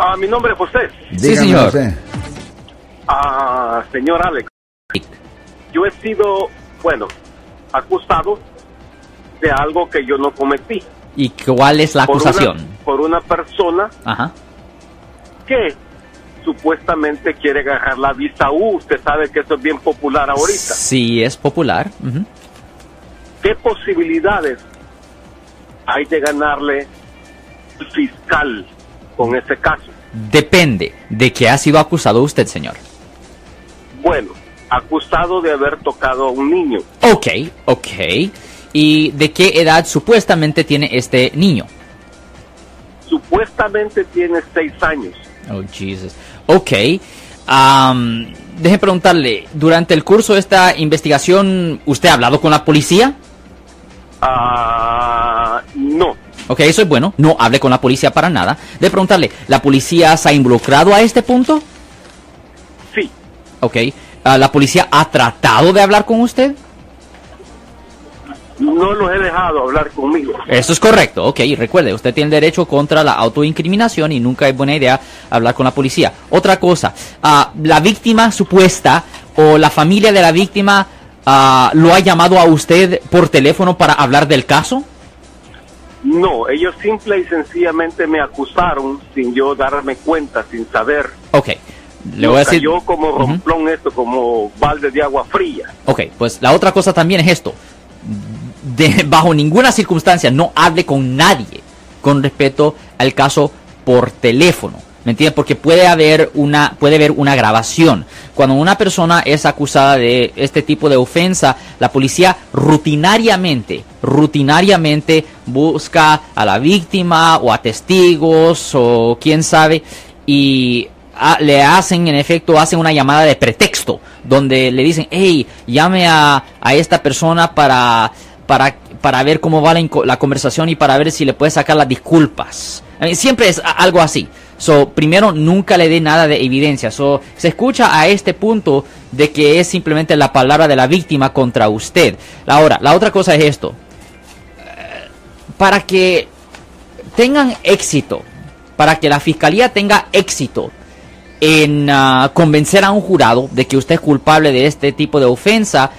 Ah, mi nombre es José. Sí, señor. José. Ah, señor Alex. Yo he sido, bueno, acusado de algo que yo no cometí. ¿Y cuál es la Por acusación? una- por una persona Ajá. que supuestamente quiere agarrar la visa U. Usted sabe que eso es bien popular ahorita. Sí, es popular. ¿Qué posibilidades hay de ganarle fiscal con ese caso? Depende de qué ha sido acusado usted, señor. Bueno, acusado de haber tocado a un niño. Ok, ok. ¿Y de qué edad supuestamente tiene este niño? Supuestamente tiene seis años. Oh, Jesus. Ok. Deje preguntarle, durante el curso de esta investigación, ¿usted ha hablado con la policía? Ah, Ok, eso es bueno. No hable con la policía para nada. De preguntarle, ¿la policía se ha involucrado a este punto? sí, Ok. Ah, ¿La policía ha tratado de hablar con usted? no los he dejado hablar conmigo. Eso es correcto, ok. Recuerde, usted tiene derecho contra la autoincriminación y nunca es buena idea hablar con la policía. Otra cosa, ah, la víctima supuesta o la familia de la víctima ah, lo ha llamado a usted por teléfono para hablar del caso. No, ellos simple y sencillamente me acusaron sin yo darme cuenta, sin saber. Ok. Le voy a decir. Yo como romplón esto, como balde de agua fría. Ok, pues la otra cosa también es esto. De, bajo ninguna circunstancia no hable con nadie con respecto al caso por teléfono. ¿Me entiendes? Porque puede haber una, puede haber una grabación. Cuando una persona es acusada de este tipo de ofensa, la policía rutinariamente, rutinariamente busca a la víctima o a testigos o quién sabe y ah, le hacen, en efecto, hacen una llamada de pretexto, donde le dicen, hey, llame a, a esta persona para, para, para ver cómo va la, conversación y para ver si le puede sacar las disculpas. Siempre es a- algo así. So, primero, nunca le dé nada de evidencia. So, se escucha a este punto de que es simplemente la palabra de la víctima contra usted. Ahora, la otra cosa es esto. Eh, Para que tengan éxito, para que la fiscalía tenga éxito en ah, convencer a un jurado de que usted es culpable de este tipo de ofensa,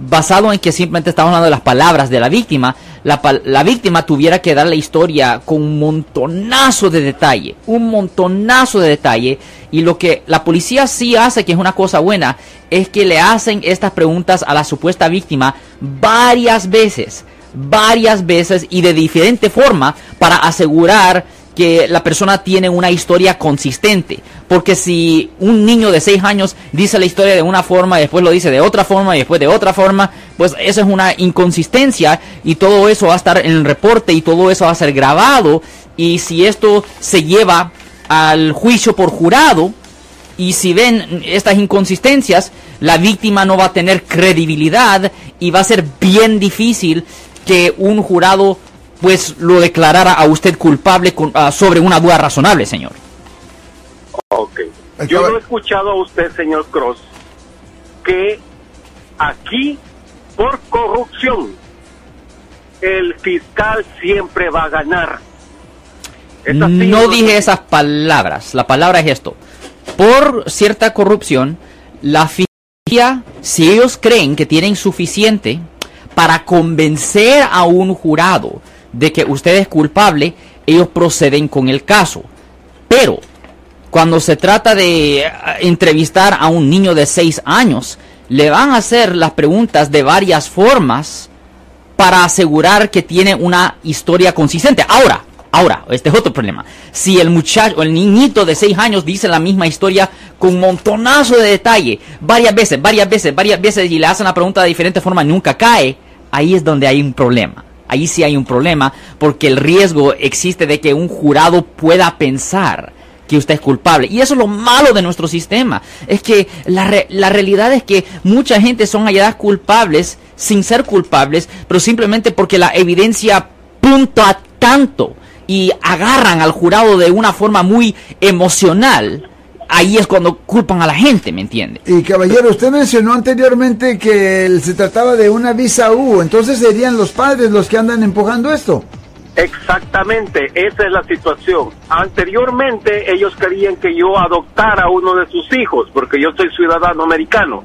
basado en que simplemente estamos hablando de las palabras de la víctima, la, la víctima tuviera que dar la historia con un montonazo de detalle, un montonazo de detalle, y lo que la policía sí hace, que es una cosa buena, es que le hacen estas preguntas a la supuesta víctima varias veces, varias veces y de diferente forma para asegurar que la persona tiene una historia consistente. Porque si un niño de 6 años dice la historia de una forma después lo dice de otra forma y después de otra forma, pues eso es una inconsistencia y todo eso va a estar en el reporte y todo eso va a ser grabado. Y si esto se lleva al juicio por jurado, y si ven estas inconsistencias, la víctima no va a tener credibilidad y va a ser bien difícil que un jurado pues lo declarara a usted culpable con- ah, sobre una duda razonable, señor. Ok. Yo lo he escuchado a usted, señor Cross, que aquí, por corrupción, el fiscal siempre va a ganar. ¿Es así No o dije esas palabras. La palabra es esto. Por cierta corrupción, la fiscalía, si ellos creen que tienen suficiente para convencer a un jurado de que usted es culpable, ellos proceden con el caso. Pero cuando se trata de eh, entrevistar a un niño de 6 años, le van a hacer las preguntas de varias formas para asegurar que tiene una historia consistente. Ahora, ahora, este es otro problema. Si el muchacho, el niñito de 6 años dice la misma historia con montonazo de detalle, varias veces, varias veces, varias veces, y le hacen la pregunta de diferente forma, nunca cae, ahí es donde hay un problema. Ahí sí hay un problema, porque el riesgo existe de que un jurado pueda pensar que usted es culpable. Y eso es lo malo de nuestro sistema. Es que la, re- la realidad es que mucha gente son halladas culpables sin ser culpables, pero simplemente porque la evidencia punta tanto y agarran al jurado de una forma muy emocional. Ahí es cuando culpan a la gente, ¿me entiende? Y caballero, usted mencionó anteriormente que se trataba de una visa U, entonces serían los padres los que andan empujando esto. Exactamente, esa es la situación. Anteriormente ellos querían que yo adoptara a uno de sus hijos, porque yo soy ciudadano americano,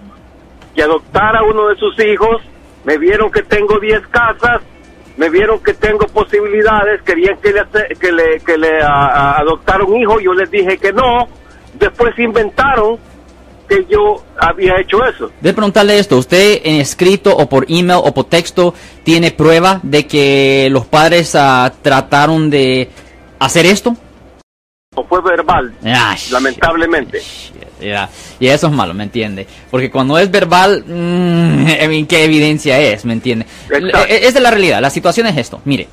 y adoptara a uno de sus hijos, me vieron que tengo 10 casas, me vieron que tengo posibilidades, querían que le, que le, que le a- a- adoptara un hijo, yo les dije que no, después inventaron que yo había hecho eso. De preguntarle esto, ¿usted en escrito o por email o por texto tiene prueba de que los padres ah, trataron de hacer esto? O fue verbal, Ah, lamentablemente. Shit. Y eso es malo, ¿me entiende? Porque cuando es verbal, mm, mean, ¿qué evidencia es? ¿Me entiende? Exacto. Eh, Es de la realidad, la situación es esto. Mire,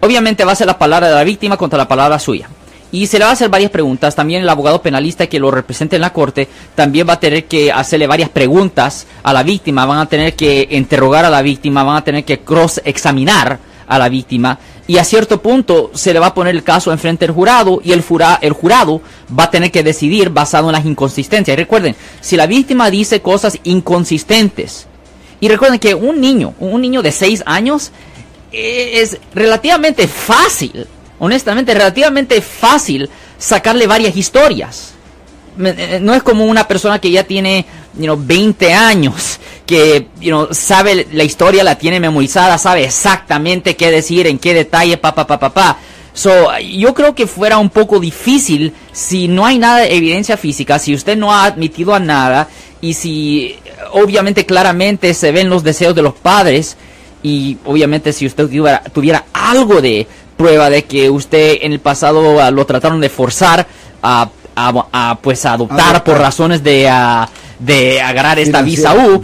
obviamente va a ser la palabra de la víctima contra la palabra suya. Y se le va a hacer varias preguntas. También el abogado penalista que lo represente en la corte también va a tener que hacerle varias preguntas a la víctima. Van a tener que interrogar a la víctima, van a tener que cross-examinar a la víctima. Y a cierto punto se le va a poner el caso enfrente del jurado y el, jura- el jurado va a tener que decidir basado en las inconsistencias. Y recuerden, si la víctima dice cosas inconsistentes, y recuerden que un niño, un niño de 6 años, eh, es relativamente fácil, honestamente, relativamente fácil sacarle varias historias. Me- eh, No es como una persona que ya tiene, you know, 20 años, que, you know, sabe la historia, la tiene memorizada, sabe exactamente qué decir, en qué detalle, pa, pa, pa, pa, pa. So, yo creo que fuera un poco difícil si no hay nada de evidencia física, si usted no ha admitido a nada y si obviamente claramente se ven los deseos de los padres y obviamente si usted tuviera, tuviera algo de prueba de que usted en el pasado ah, lo trataron de forzar a, a- a, pues a adoptar Adoptar. por razones de, ah, de agarrar esta visa. U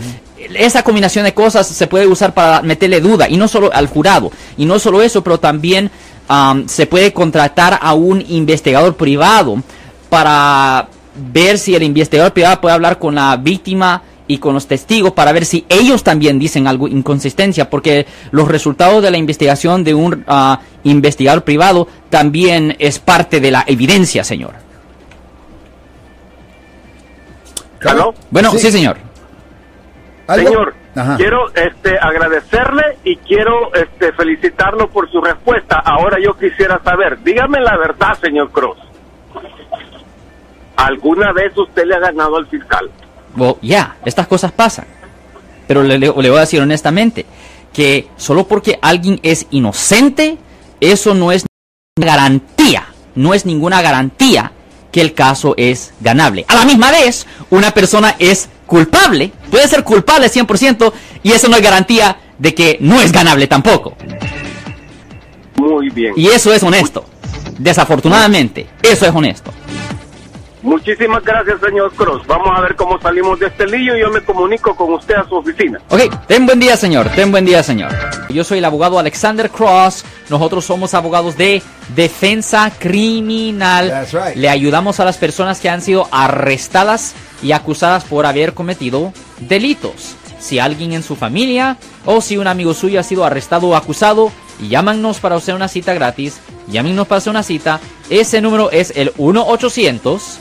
esa combinación de cosas se puede usar para meterle duda y no solo al jurado y no solo eso pero también am, se puede contratar a un investigador privado para ver si el investigador privado puede hablar con la víctima y con los testigos para ver si ellos también dicen algo inconsistencia porque los resultados de la investigación de un ah, investigador privado también es parte de la evidencia señor ¿Aló? bueno sí, señor ¿Algo? Señor, Ajá. quiero este, agradecerle y quiero este, felicitarlo por su respuesta. Ahora yo quisiera saber, dígame la verdad, señor Cruz. ¿Alguna vez usted le ha ganado al fiscal? Well, ya, estas cosas pasan. Pero le, le- le voy a decir honestamente que solo porque alguien es inocente, eso no es garantía, no es ninguna garantía que el caso es ganable. A la misma vez, una persona es culpable, puede ser culpable 100% y eso no es garantía de que no es ganable tampoco. Muy bien. Y eso es honesto. Desafortunadamente, eso es honesto. Muchísimas gracias, señor Cruz. Vamos a ver cómo salimos de este lío y yo me comunico con usted a su oficina. Ok, ten buen día, señor. Ten buen día, señor. Yo soy el abogado Alexander Cross. Nosotros somos abogados de defensa criminal. That's right. Le ayudamos a las personas que han sido arrestadas y acusadas por haber cometido delitos. Si alguien en su familia o si un amigo suyo ha sido arrestado o acusado, llámanos para hacer una cita gratis. Llámenos para hacer una cita. Ese número es el 1 800